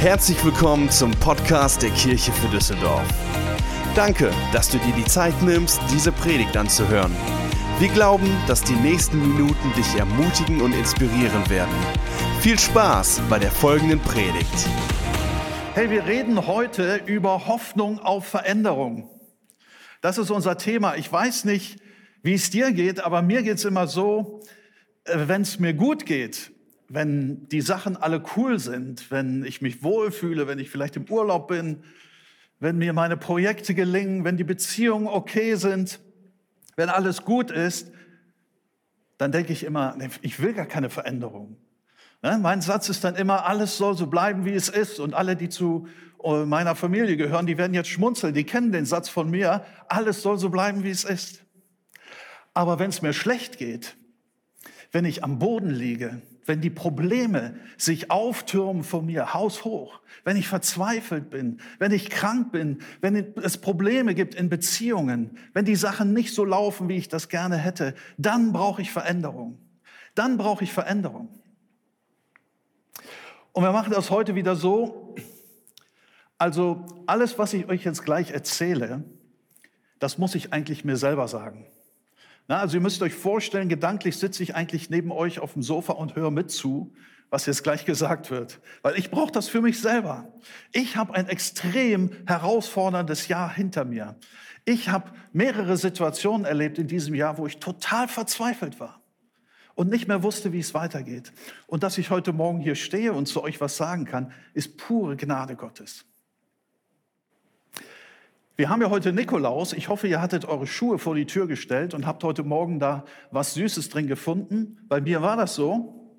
Herzlich willkommen zum Podcast der Kirche für Düsseldorf. Danke, dass du dir die Zeit nimmst, diese Predigt anzuhören. Wir glauben, dass die nächsten Minuten dich ermutigen und inspirieren werden. Viel Spaß bei der folgenden Predigt. Hey, wir reden heute über Hoffnung auf Veränderung. Das ist unser Thema. Ich weiß nicht, wie es dir geht, aber mir geht es immer so, äh, wenn es mir gut geht, wenn die Sachen alle cool sind, wenn ich mich wohlfühle, wenn ich vielleicht im Urlaub bin, wenn mir meine Projekte gelingen, wenn die Beziehungen okay sind, wenn alles gut ist, dann denke ich immer, ich will gar keine Veränderung. Ne? Mein Satz ist dann immer, alles soll so bleiben, wie es ist. Und alle, die zu äh, meiner Familie gehören, die werden jetzt schmunzeln, die kennen den Satz von mir, alles soll so bleiben, wie es ist. Aber wenn es mir schlecht geht, wenn ich am Boden liege, wenn die Probleme sich auftürmen vor mir, haushoch, wenn ich verzweifelt bin, wenn ich krank bin, wenn es Probleme gibt in Beziehungen, wenn die Sachen nicht so laufen, wie ich das gerne hätte, dann brauche ich Veränderung. Dann brauche ich Veränderung. Und wir machen das heute wieder so, also alles, was ich euch jetzt gleich erzähle, das muss ich eigentlich mir selber sagen. Na, also ihr müsst euch vorstellen, gedanklich sitze ich eigentlich neben euch auf dem Sofa und höre mit zu, was jetzt gleich gesagt wird. Weil ich brauche das für mich selber. Ich habe ein extrem herausforderndes Jahr hinter mir. Ich habe mehrere Situationen erlebt in diesem Jahr, wo ich total verzweifelt war und nicht mehr wusste, wie es weitergeht. Und dass ich heute Morgen hier stehe und zu euch was sagen kann, ist pure Gnade Gottes. Wir haben ja heute Nikolaus. Ich hoffe, ihr hattet eure Schuhe vor die Tür gestellt und habt heute Morgen da was Süßes drin gefunden. Bei mir war das so.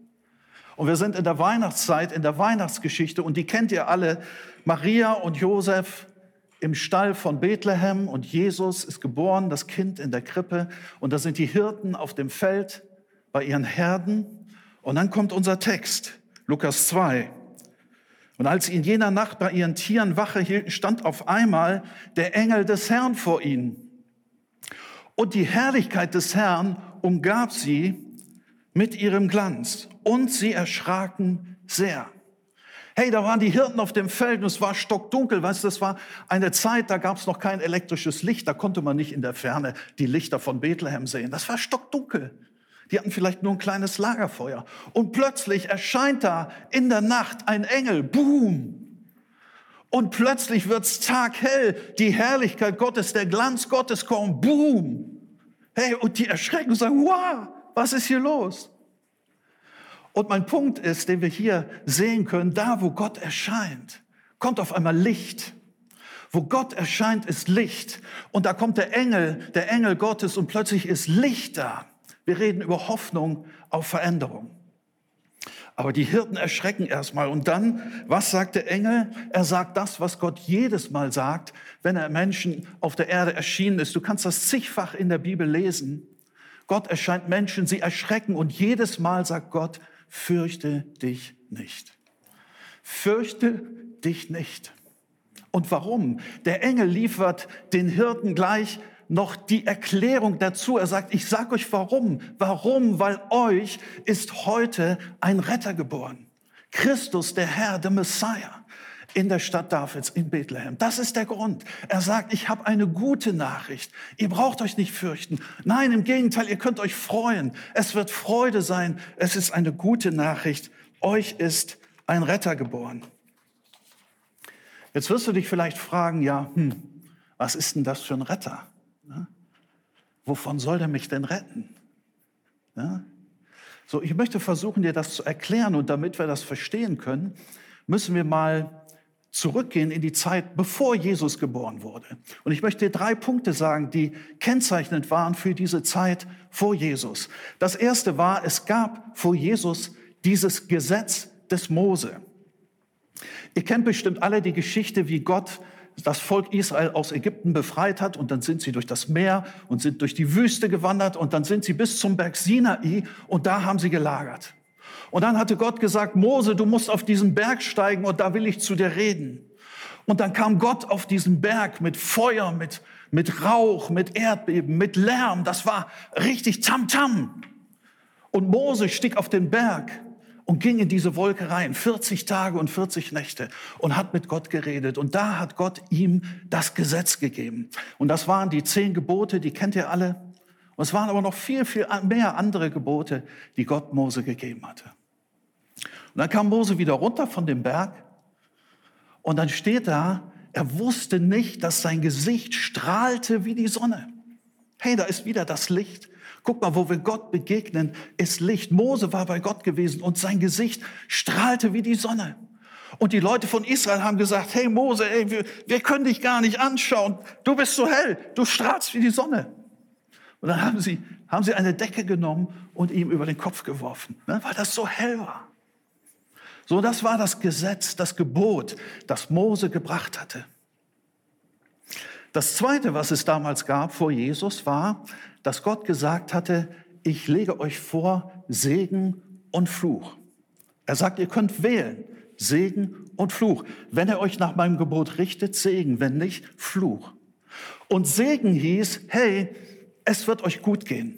Und wir sind in der Weihnachtszeit, in der Weihnachtsgeschichte und die kennt ihr alle. Maria und Josef im Stall von Bethlehem und Jesus ist geboren, das Kind in der Krippe. Und da sind die Hirten auf dem Feld bei ihren Herden. Und dann kommt unser Text, Lukas 2. Und als sie in jener Nacht bei ihren Tieren Wache hielten, stand auf einmal der Engel des Herrn vor ihnen. Und die Herrlichkeit des Herrn umgab sie mit ihrem Glanz. Und sie erschraken sehr. Hey, da waren die Hirten auf dem Feld und es war stockdunkel. Weißt du, das war eine Zeit, da gab es noch kein elektrisches Licht. Da konnte man nicht in der Ferne die Lichter von Bethlehem sehen. Das war stockdunkel. Die hatten vielleicht nur ein kleines Lagerfeuer. Und plötzlich erscheint da in der Nacht ein Engel. Boom! Und plötzlich wird's taghell. Die Herrlichkeit Gottes, der Glanz Gottes kommt. Boom! Hey, und die erschrecken und sagen, wow, was ist hier los? Und mein Punkt ist, den wir hier sehen können, da wo Gott erscheint, kommt auf einmal Licht. Wo Gott erscheint, ist Licht. Und da kommt der Engel, der Engel Gottes und plötzlich ist Licht da. Wir reden über Hoffnung auf Veränderung. Aber die Hirten erschrecken erstmal. Und dann, was sagt der Engel? Er sagt das, was Gott jedes Mal sagt, wenn er Menschen auf der Erde erschienen ist. Du kannst das zigfach in der Bibel lesen. Gott erscheint Menschen, sie erschrecken und jedes Mal sagt Gott, fürchte dich nicht. Fürchte dich nicht. Und warum? Der Engel liefert den Hirten gleich noch die Erklärung dazu. Er sagt, ich sage euch warum. Warum? Weil euch ist heute ein Retter geboren. Christus, der Herr, der Messiah in der Stadt Davids in Bethlehem. Das ist der Grund. Er sagt, ich habe eine gute Nachricht. Ihr braucht euch nicht fürchten. Nein, im Gegenteil, ihr könnt euch freuen. Es wird Freude sein. Es ist eine gute Nachricht. Euch ist ein Retter geboren. Jetzt wirst du dich vielleicht fragen, ja, hm, was ist denn das für ein Retter? Wovon soll der mich denn retten? Ja? So, ich möchte versuchen, dir das zu erklären und damit wir das verstehen können, müssen wir mal zurückgehen in die Zeit, bevor Jesus geboren wurde. Und ich möchte dir drei Punkte sagen, die kennzeichnend waren für diese Zeit vor Jesus. Das erste war, es gab vor Jesus dieses Gesetz des Mose. Ihr kennt bestimmt alle die Geschichte, wie Gott das Volk Israel aus Ägypten befreit hat und dann sind sie durch das Meer und sind durch die Wüste gewandert und dann sind sie bis zum Berg Sinai und da haben sie gelagert. Und dann hatte Gott gesagt, Mose, du musst auf diesen Berg steigen und da will ich zu dir reden. Und dann kam Gott auf diesen Berg mit Feuer, mit, mit Rauch, mit Erdbeben, mit Lärm. Das war richtig Tamtam. -Tam. Und Mose stieg auf den Berg und ging in diese Wolke rein, 40 Tage und 40 Nächte und hat mit Gott geredet. Und da hat Gott ihm das Gesetz gegeben. Und das waren die zehn Gebote, die kennt ihr alle. Und es waren aber noch viel, viel mehr andere Gebote, die Gott Mose gegeben hatte. Und dann kam Mose wieder runter von dem Berg und dann steht da, er wusste nicht, dass sein Gesicht strahlte wie die Sonne. Hey, da ist wieder das Licht. Guck mal, wo wir Gott begegnen, ist Licht. Mose war bei Gott gewesen und sein Gesicht strahlte wie die Sonne. Und die Leute von Israel haben gesagt, hey Mose, ey, wir, wir können dich gar nicht anschauen. Du bist so hell, du strahlst wie die Sonne. Und dann haben sie, haben sie eine Decke genommen und ihm über den Kopf geworfen, ne, weil das so hell war. So, das war das Gesetz, das Gebot, das Mose gebracht hatte. Das Zweite, was es damals gab vor Jesus, war, dass Gott gesagt hatte, ich lege euch vor Segen und Fluch. Er sagt, ihr könnt wählen, Segen und Fluch. Wenn er euch nach meinem Gebot richtet, Segen, wenn nicht, Fluch. Und Segen hieß, hey, es wird euch gut gehen.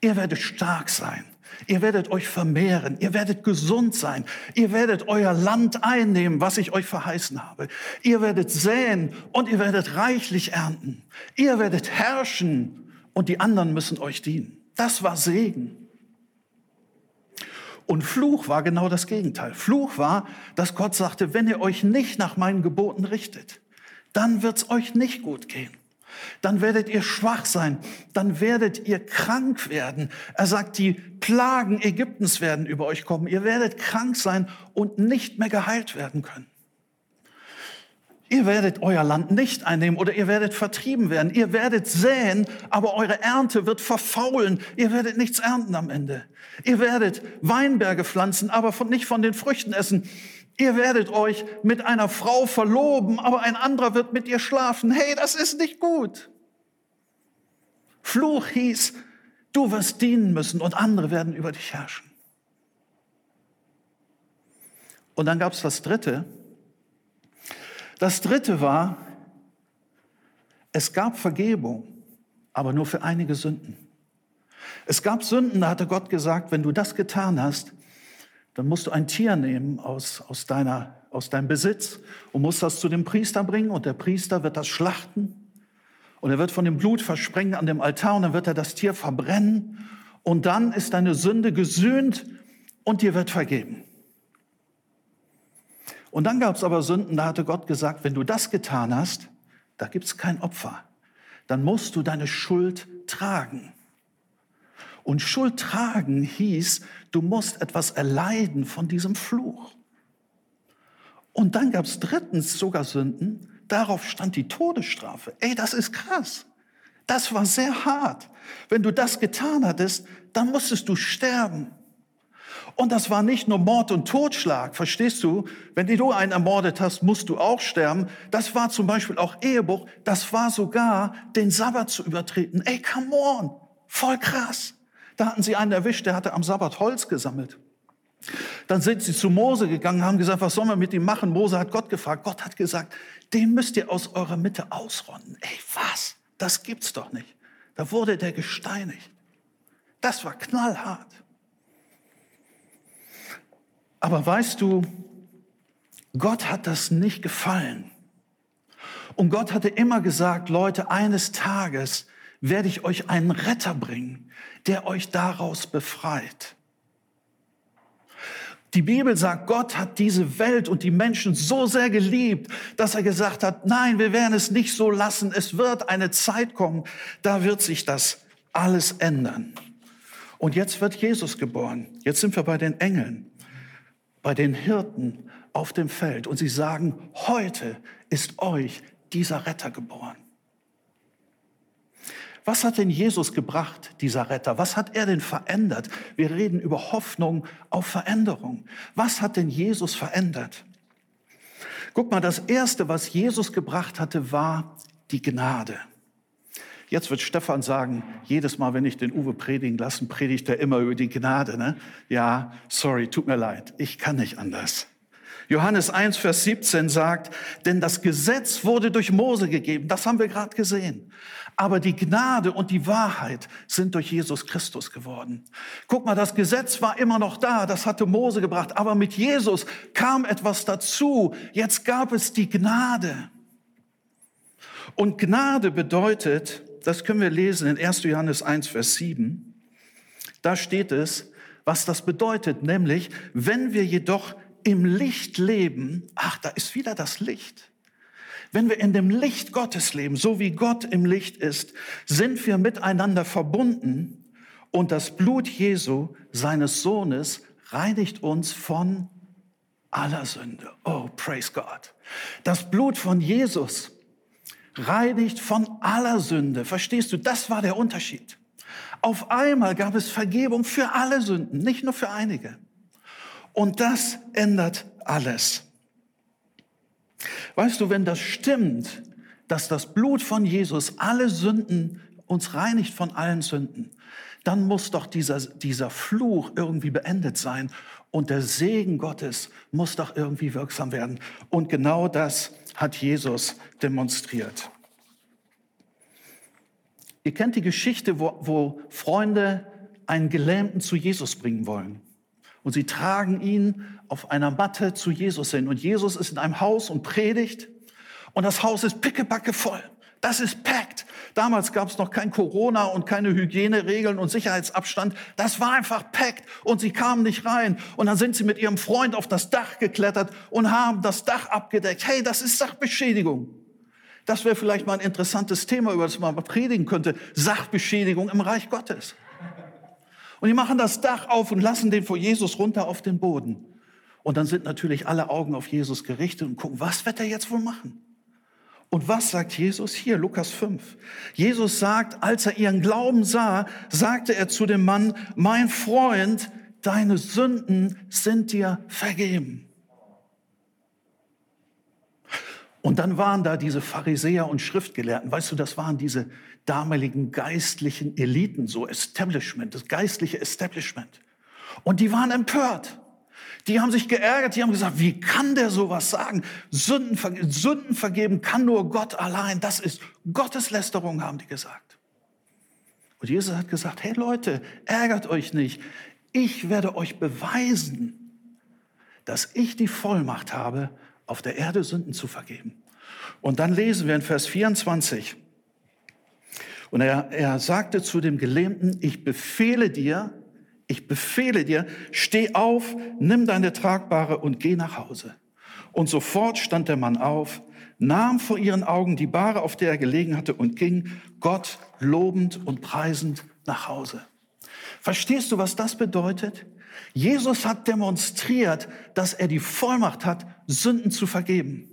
Ihr werdet stark sein. Ihr werdet euch vermehren, ihr werdet gesund sein, ihr werdet euer Land einnehmen, was ich euch verheißen habe. Ihr werdet säen und ihr werdet reichlich ernten. Ihr werdet herrschen und die anderen müssen euch dienen. Das war Segen. Und Fluch war genau das Gegenteil. Fluch war, dass Gott sagte, wenn ihr euch nicht nach meinen Geboten richtet, dann wird es euch nicht gut gehen dann werdet ihr schwach sein, dann werdet ihr krank werden. Er sagt, die Plagen Ägyptens werden über euch kommen. Ihr werdet krank sein und nicht mehr geheilt werden können. Ihr werdet euer Land nicht einnehmen oder ihr werdet vertrieben werden. Ihr werdet säen, aber eure Ernte wird verfaulen. Ihr werdet nichts ernten am Ende. Ihr werdet Weinberge pflanzen, aber von, nicht von den Früchten essen. Ihr werdet euch mit einer Frau verloben, aber ein anderer wird mit ihr schlafen. Hey, das ist nicht gut. Fluch hieß, du wirst dienen müssen und andere werden über dich herrschen. Und dann gab es das Dritte. Das Dritte war, es gab Vergebung, aber nur für einige Sünden. Es gab Sünden, da hatte Gott gesagt, wenn du das getan hast, dann musst du ein Tier nehmen aus, aus, deiner, aus deinem Besitz und musst das zu dem Priester bringen und der Priester wird das schlachten und er wird von dem Blut versprengen an dem Altar und dann wird er das Tier verbrennen und dann ist deine Sünde gesühnt und dir wird vergeben. Und dann gab es aber Sünden, da hatte Gott gesagt, wenn du das getan hast, da gibt es kein Opfer. Dann musst du deine Schuld tragen. Und Schuld tragen hieß, du musst etwas erleiden von diesem Fluch. Und dann gab es drittens sogar Sünden, darauf stand die Todesstrafe. Ey, das ist krass. Das war sehr hart. Wenn du das getan hattest, dann musstest du sterben. Und das war nicht nur Mord und Totschlag, verstehst du? Wenn du einen ermordet hast, musst du auch sterben. Das war zum Beispiel auch Ehebruch. Das war sogar, den Sabbat zu übertreten. Ey, come on. Voll krass. Da hatten sie einen erwischt, der hatte am Sabbat Holz gesammelt. Dann sind sie zu Mose gegangen, haben gesagt, was sollen wir mit ihm machen? Mose hat Gott gefragt. Gott hat gesagt, den müsst ihr aus eurer Mitte ausrotten. Ey, was? Das gibt's doch nicht. Da wurde der gesteinigt. Das war knallhart. Aber weißt du, Gott hat das nicht gefallen. Und Gott hatte immer gesagt, Leute, eines Tages werde ich euch einen Retter bringen, der euch daraus befreit. Die Bibel sagt, Gott hat diese Welt und die Menschen so sehr geliebt, dass er gesagt hat, nein, wir werden es nicht so lassen. Es wird eine Zeit kommen, da wird sich das alles ändern. Und jetzt wird Jesus geboren. Jetzt sind wir bei den Engeln, bei den Hirten auf dem Feld. Und sie sagen, heute ist euch dieser Retter geboren. Was hat denn Jesus gebracht, dieser Retter? Was hat er denn verändert? Wir reden über Hoffnung auf Veränderung. Was hat denn Jesus verändert? Guck mal, das Erste, was Jesus gebracht hatte, war die Gnade. Jetzt wird Stefan sagen, jedes Mal, wenn ich den Uwe predigen lassen, predigt er immer über die Gnade. Ne? Ja, sorry, tut mir leid, ich kann nicht anders. Johannes 1, Vers 17 sagt, denn das Gesetz wurde durch Mose gegeben. Das haben wir gerade gesehen. Aber die Gnade und die Wahrheit sind durch Jesus Christus geworden. Guck mal, das Gesetz war immer noch da, das hatte Mose gebracht, aber mit Jesus kam etwas dazu. Jetzt gab es die Gnade. Und Gnade bedeutet, das können wir lesen in 1. Johannes 1, Vers 7, da steht es, was das bedeutet, nämlich, wenn wir jedoch im Licht leben, ach, da ist wieder das Licht. Wenn wir in dem Licht Gottes leben, so wie Gott im Licht ist, sind wir miteinander verbunden und das Blut Jesu, seines Sohnes, reinigt uns von aller Sünde. Oh, praise God. Das Blut von Jesus reinigt von aller Sünde. Verstehst du? Das war der Unterschied. Auf einmal gab es Vergebung für alle Sünden, nicht nur für einige. Und das ändert alles. Weißt du, wenn das stimmt, dass das Blut von Jesus alle Sünden uns reinigt von allen Sünden, dann muss doch dieser, dieser Fluch irgendwie beendet sein und der Segen Gottes muss doch irgendwie wirksam werden. Und genau das hat Jesus demonstriert. Ihr kennt die Geschichte, wo, wo Freunde einen Gelähmten zu Jesus bringen wollen. Und sie tragen ihn auf einer Matte zu Jesus hin. Und Jesus ist in einem Haus und predigt. Und das Haus ist pickebacke voll. Das ist packt. Damals gab es noch kein Corona und keine Hygieneregeln und Sicherheitsabstand. Das war einfach packt und sie kamen nicht rein. Und dann sind sie mit ihrem Freund auf das Dach geklettert und haben das Dach abgedeckt. Hey, das ist Sachbeschädigung. Das wäre vielleicht mal ein interessantes Thema, über das man predigen könnte. Sachbeschädigung im Reich Gottes. Und die machen das Dach auf und lassen den vor Jesus runter auf den Boden. Und dann sind natürlich alle Augen auf Jesus gerichtet und gucken, was wird er jetzt wohl machen? Und was sagt Jesus hier, Lukas 5? Jesus sagt, als er ihren Glauben sah, sagte er zu dem Mann, mein Freund, deine Sünden sind dir vergeben. Und dann waren da diese Pharisäer und Schriftgelehrten. Weißt du, das waren diese damaligen geistlichen Eliten, so Establishment, das geistliche Establishment. Und die waren empört. Die haben sich geärgert, die haben gesagt, wie kann der sowas sagen? Sünden, Sünden vergeben kann nur Gott allein. Das ist Gotteslästerung, haben die gesagt. Und Jesus hat gesagt, hey Leute, ärgert euch nicht. Ich werde euch beweisen, dass ich die Vollmacht habe, auf der Erde Sünden zu vergeben. Und dann lesen wir in Vers 24. Und er, er sagte zu dem Gelähmten, ich befehle dir, ich befehle dir, steh auf, nimm deine Tragbare und geh nach Hause. Und sofort stand der Mann auf, nahm vor ihren Augen die Bahre, auf der er gelegen hatte, und ging Gott lobend und preisend nach Hause. Verstehst du, was das bedeutet? Jesus hat demonstriert, dass er die Vollmacht hat, Sünden zu vergeben.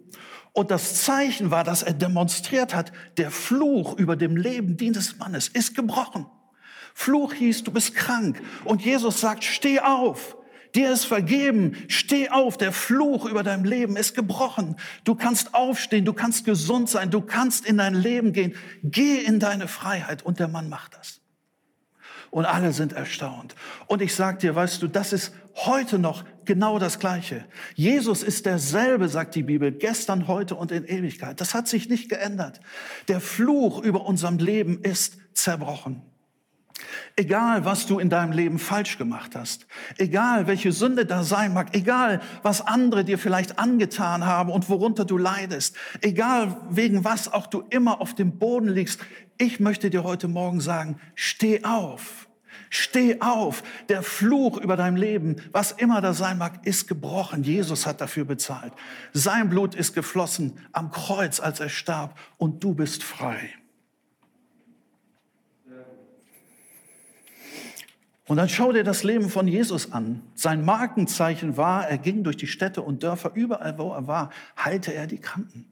Und das Zeichen war, dass er demonstriert hat, der Fluch über dem Leben dieses Mannes ist gebrochen. Fluch hieß, du bist krank. Und Jesus sagt, steh auf. Dir ist vergeben. Steh auf. Der Fluch über deinem Leben ist gebrochen. Du kannst aufstehen. Du kannst gesund sein. Du kannst in dein Leben gehen. Geh in deine Freiheit. Und der Mann macht das. Und alle sind erstaunt. Und ich sag dir, weißt du, das ist heute noch genau das Gleiche. Jesus ist derselbe, sagt die Bibel, gestern, heute und in Ewigkeit. Das hat sich nicht geändert. Der Fluch über unserem Leben ist zerbrochen. Egal, was du in deinem Leben falsch gemacht hast, egal, welche Sünde da sein mag, egal, was andere dir vielleicht angetan haben und worunter du leidest, egal, wegen was auch du immer auf dem Boden liegst, ich möchte dir heute Morgen sagen, steh auf. Steh auf. Der Fluch über dein Leben, was immer da sein mag, ist gebrochen. Jesus hat dafür bezahlt. Sein Blut ist geflossen am Kreuz, als er starb. Und du bist frei. Und dann schau dir das Leben von Jesus an. Sein Markenzeichen war, er ging durch die Städte und Dörfer, überall wo er war, heilte er die Kranken.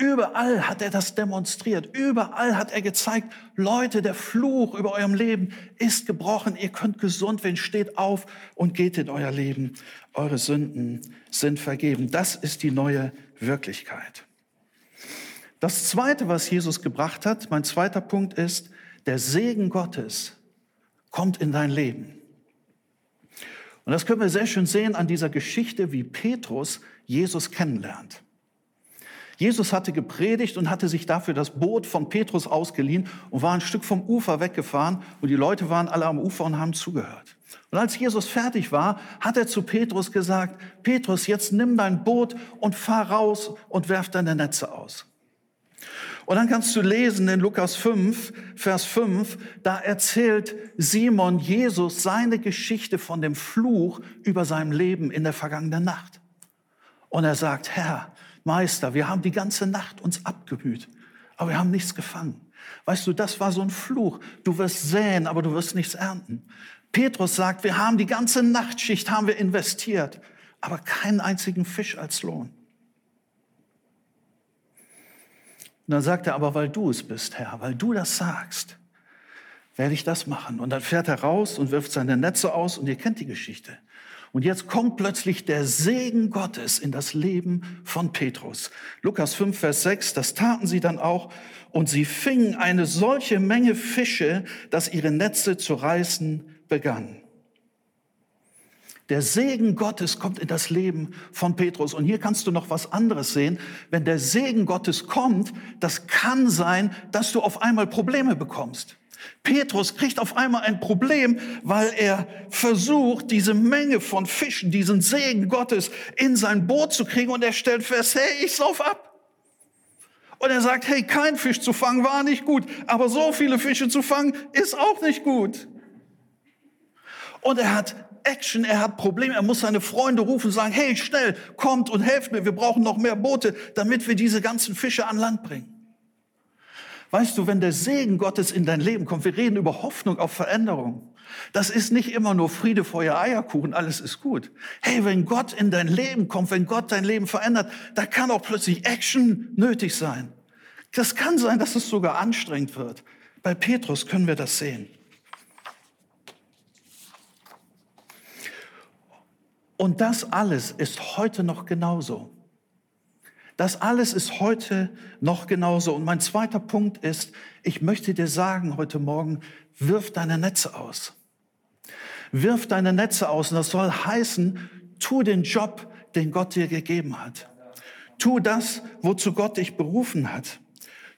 Überall hat er das demonstriert. Überall hat er gezeigt, Leute, der Fluch über eurem Leben ist gebrochen. Ihr könnt gesund werden. Steht auf und geht in euer Leben. Eure Sünden sind vergeben. Das ist die neue Wirklichkeit. Das zweite, was Jesus gebracht hat, mein zweiter Punkt ist, der Segen Gottes kommt in dein Leben. Und das können wir sehr schön sehen an dieser Geschichte, wie Petrus Jesus kennenlernt. Jesus hatte gepredigt und hatte sich dafür das Boot von Petrus ausgeliehen und war ein Stück vom Ufer weggefahren und die Leute waren alle am Ufer und haben zugehört. Und als Jesus fertig war, hat er zu Petrus gesagt, Petrus, jetzt nimm dein Boot und fahr raus und werf deine Netze aus. Und dann kannst du lesen in Lukas 5, Vers 5, da erzählt Simon Jesus seine Geschichte von dem Fluch über seinem Leben in der vergangenen Nacht. Und er sagt, Herr, Meister, wir haben die ganze Nacht uns abgemüht, aber wir haben nichts gefangen. Weißt du, das war so ein Fluch. Du wirst säen, aber du wirst nichts ernten. Petrus sagt, wir haben die ganze Nachtschicht haben wir investiert, aber keinen einzigen Fisch als Lohn. Und dann sagt er, aber weil du es bist, Herr, weil du das sagst, werde ich das machen. Und dann fährt er raus und wirft seine Netze aus und ihr kennt die Geschichte. Und jetzt kommt plötzlich der Segen Gottes in das Leben von Petrus. Lukas 5, Vers 6, das taten sie dann auch. Und sie fingen eine solche Menge Fische, dass ihre Netze zu reißen begannen. Der Segen Gottes kommt in das Leben von Petrus. Und hier kannst du noch was anderes sehen. Wenn der Segen Gottes kommt, das kann sein, dass du auf einmal Probleme bekommst. Petrus kriegt auf einmal ein Problem, weil er versucht, diese Menge von Fischen, diesen Segen Gottes in sein Boot zu kriegen und er stellt fest, hey, ich sauf ab. Und er sagt, hey, kein Fisch zu fangen war nicht gut, aber so viele Fische zu fangen ist auch nicht gut. Und er hat Action, er hat Probleme, er muss seine Freunde rufen und sagen, hey, schnell, kommt und helft mir, wir brauchen noch mehr Boote, damit wir diese ganzen Fische an Land bringen. Weißt du, wenn der Segen Gottes in dein Leben kommt, wir reden über Hoffnung auf Veränderung. Das ist nicht immer nur Friede, Feuer, Eierkuchen, alles ist gut. Hey, wenn Gott in dein Leben kommt, wenn Gott dein Leben verändert, da kann auch plötzlich Action nötig sein. Das kann sein, dass es sogar anstrengend wird. Bei Petrus können wir das sehen. Und das alles ist heute noch genauso. Das alles ist heute noch genauso. Und mein zweiter Punkt ist, ich möchte dir sagen heute Morgen, wirf deine Netze aus. Wirf deine Netze aus. Und das soll heißen, tu den Job, den Gott dir gegeben hat. Tu das, wozu Gott dich berufen hat.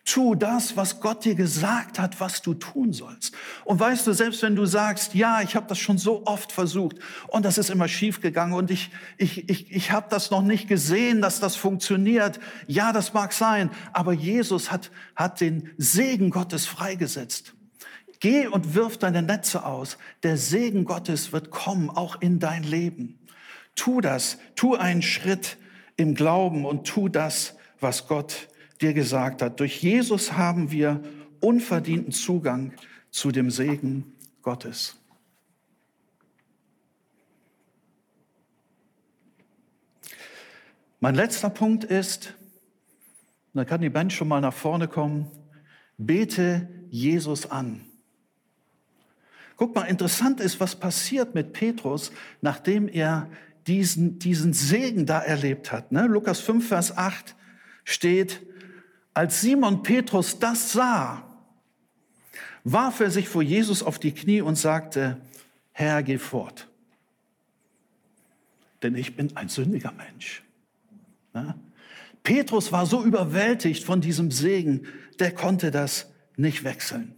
Tu das, was Gott dir gesagt hat, was du tun sollst. Und weißt du, selbst wenn du sagst, ja, ich habe das schon so oft versucht und das ist immer schief gegangen und ich, ich, ich, ich habe das noch nicht gesehen, dass das funktioniert. Ja, das mag sein, aber Jesus hat, hat den Segen Gottes freigesetzt. Geh und wirf deine Netze aus. Der Segen Gottes wird kommen, auch in dein Leben. Tu das, tu einen Schritt im Glauben und tu das, was Gott dir gesagt hat. Durch Jesus haben wir unverdienten Zugang zu dem Segen Gottes. Mein letzter Punkt ist, da kann die Band schon mal nach vorne kommen, bete Jesus an. Guck mal, interessant ist, was passiert mit Petrus, nachdem er diesen, diesen Segen da erlebt hat. Ne? Lukas 5, Vers 8 steht, als Simon Petrus das sah, warf er sich vor Jesus auf die Knie und sagte, Herr, geh fort, denn ich bin ein sündiger Mensch. Ja? Petrus war so überwältigt von diesem Segen, der konnte das nicht wechseln.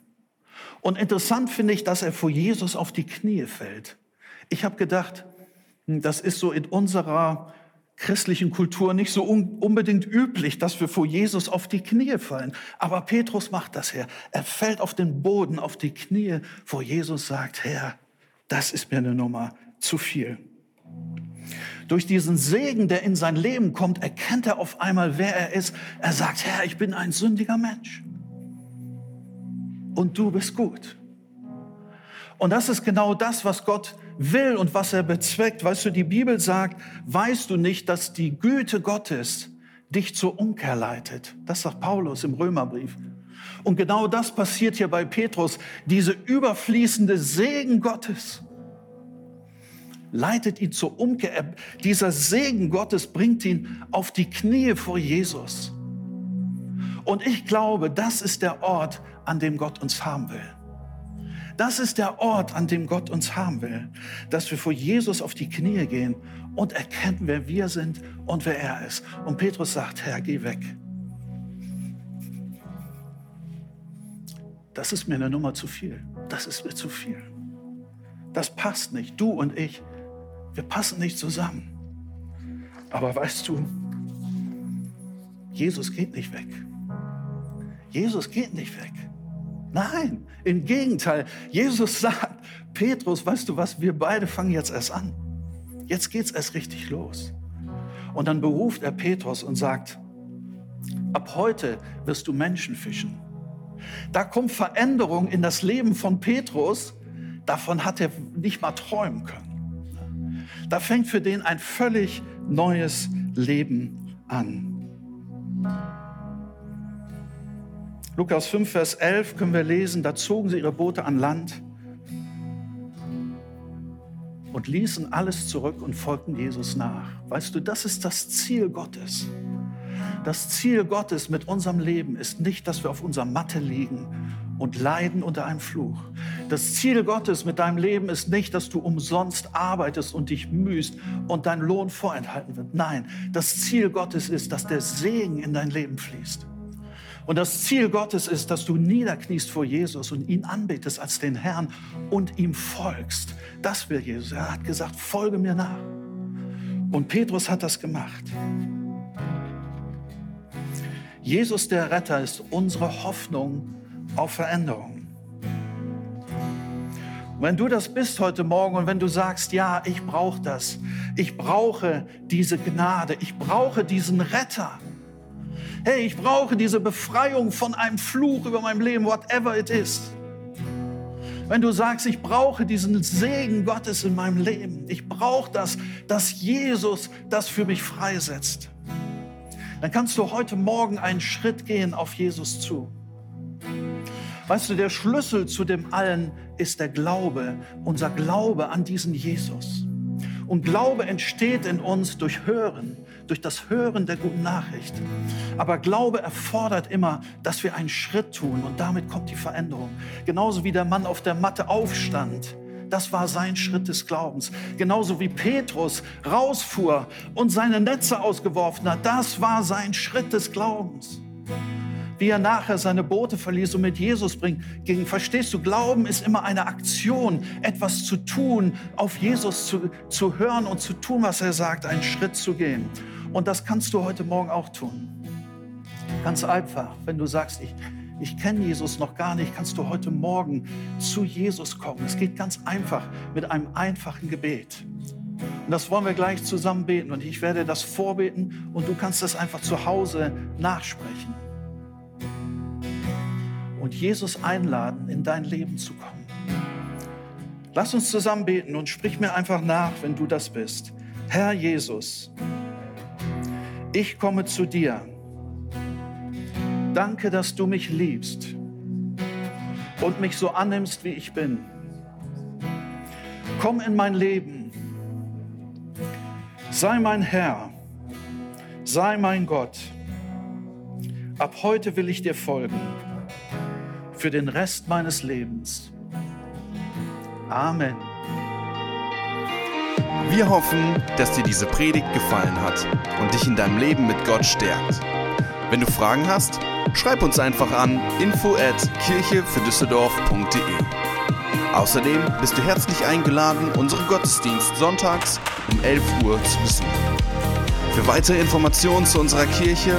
Und interessant finde ich, dass er vor Jesus auf die Knie fällt. Ich habe gedacht, hm, das ist so in unserer christlichen Kultur nicht so unbedingt üblich, dass wir vor Jesus auf die Knie fallen. Aber Petrus macht das her. Er fällt auf den Boden, auf die Knie vor Jesus, sagt, Herr, das ist mir eine Nummer zu viel. Durch diesen Segen, der in sein Leben kommt, erkennt er auf einmal, wer er ist. Er sagt, Herr, ich bin ein sündiger Mensch. Und du bist gut. Und das ist genau das, was Gott will und was er bezweckt. Weißt du, die Bibel sagt, weißt du nicht, dass die Güte Gottes dich zur Umkehr leitet? Das sagt Paulus im Römerbrief. Und genau das passiert hier bei Petrus. Diese überfließende Segen Gottes leitet ihn zur Umkehr. Dieser Segen Gottes bringt ihn auf die Knie vor Jesus. Und ich glaube, das ist der Ort, an dem Gott uns haben will. Das ist der Ort, an dem Gott uns haben will, dass wir vor Jesus auf die Knie gehen und erkennen, wer wir sind und wer er ist. Und Petrus sagt, Herr, geh weg. Das ist mir eine Nummer zu viel. Das ist mir zu viel. Das passt nicht. Du und ich, wir passen nicht zusammen. Aber weißt du, Jesus geht nicht weg. Jesus geht nicht weg. Nein, im Gegenteil. Jesus sagt, Petrus, weißt du was, wir beide fangen jetzt erst an. Jetzt geht es erst richtig los. Und dann beruft er Petrus und sagt, ab heute wirst du Menschen fischen. Da kommt Veränderung in das Leben von Petrus, davon hat er nicht mal träumen können. Da fängt für den ein völlig neues Leben an. Lukas 5, Vers 11 können wir lesen, da zogen sie ihre Boote an Land und ließen alles zurück und folgten Jesus nach. Weißt du, das ist das Ziel Gottes. Das Ziel Gottes mit unserem Leben ist nicht, dass wir auf unserer Matte liegen und leiden unter einem Fluch. Das Ziel Gottes mit deinem Leben ist nicht, dass du umsonst arbeitest und dich mühst und dein Lohn vorenthalten wird. Nein, das Ziel Gottes ist, dass der Segen in dein Leben fließt. Und das Ziel Gottes ist, dass du niederkniest vor Jesus und ihn anbetest als den Herrn und ihm folgst. Das will Jesus. Er hat gesagt, folge mir nach. Und Petrus hat das gemacht. Jesus der Retter ist unsere Hoffnung auf Veränderung. wenn du das bist heute Morgen und wenn du sagst, ja, ich brauche das, ich brauche diese Gnade, ich brauche diesen Retter. Hey, ich brauche diese Befreiung von einem Fluch über mein Leben, whatever it is. Wenn du sagst, ich brauche diesen Segen Gottes in meinem Leben, ich brauche das, dass Jesus das für mich freisetzt, dann kannst du heute Morgen einen Schritt gehen auf Jesus zu. Weißt du, der Schlüssel zu dem allen ist der Glaube, unser Glaube an diesen Jesus. Und Glaube entsteht in uns durch Hören, durch das Hören der guten Nachricht. Aber Glaube erfordert immer, dass wir einen Schritt tun und damit kommt die Veränderung. Genauso wie der Mann auf der Matte aufstand. Das war sein Schritt des Glaubens. Genauso wie Petrus rausfuhr und seine Netze ausgeworfen hat. Das war sein Schritt des Glaubens wie er nachher seine Boote verließ und mit Jesus ging. Verstehst du, Glauben ist immer eine Aktion, etwas zu tun, auf Jesus zu, zu hören und zu tun, was er sagt, einen Schritt zu gehen. Und das kannst du heute Morgen auch tun. Ganz einfach, wenn du sagst, ich, ich kenne Jesus noch gar nicht, kannst du heute Morgen zu Jesus kommen. Es geht ganz einfach mit einem einfachen Gebet. Und das wollen wir gleich zusammen beten. Und ich werde das vorbeten und du kannst das einfach zu Hause nachsprechen und Jesus einladen, in dein Leben zu kommen. Lass uns zusammen beten und sprich mir einfach nach, wenn du das bist. Herr Jesus, ich komme zu dir. Danke, dass du mich liebst und mich so annimmst, wie ich bin. Komm in mein Leben. Sei mein Herr. Sei mein Gott. Ab heute will ich dir folgen für den Rest meines Lebens. Amen. Wir hoffen, dass dir diese Predigt gefallen hat und dich in deinem Leben mit Gott stärkt. Wenn du Fragen hast, schreib uns einfach an info at kirchefürdüsseldorf.de. Außerdem bist du herzlich eingeladen, unseren Gottesdienst sonntags um 11 Uhr zu besuchen. Für weitere Informationen zu unserer Kirche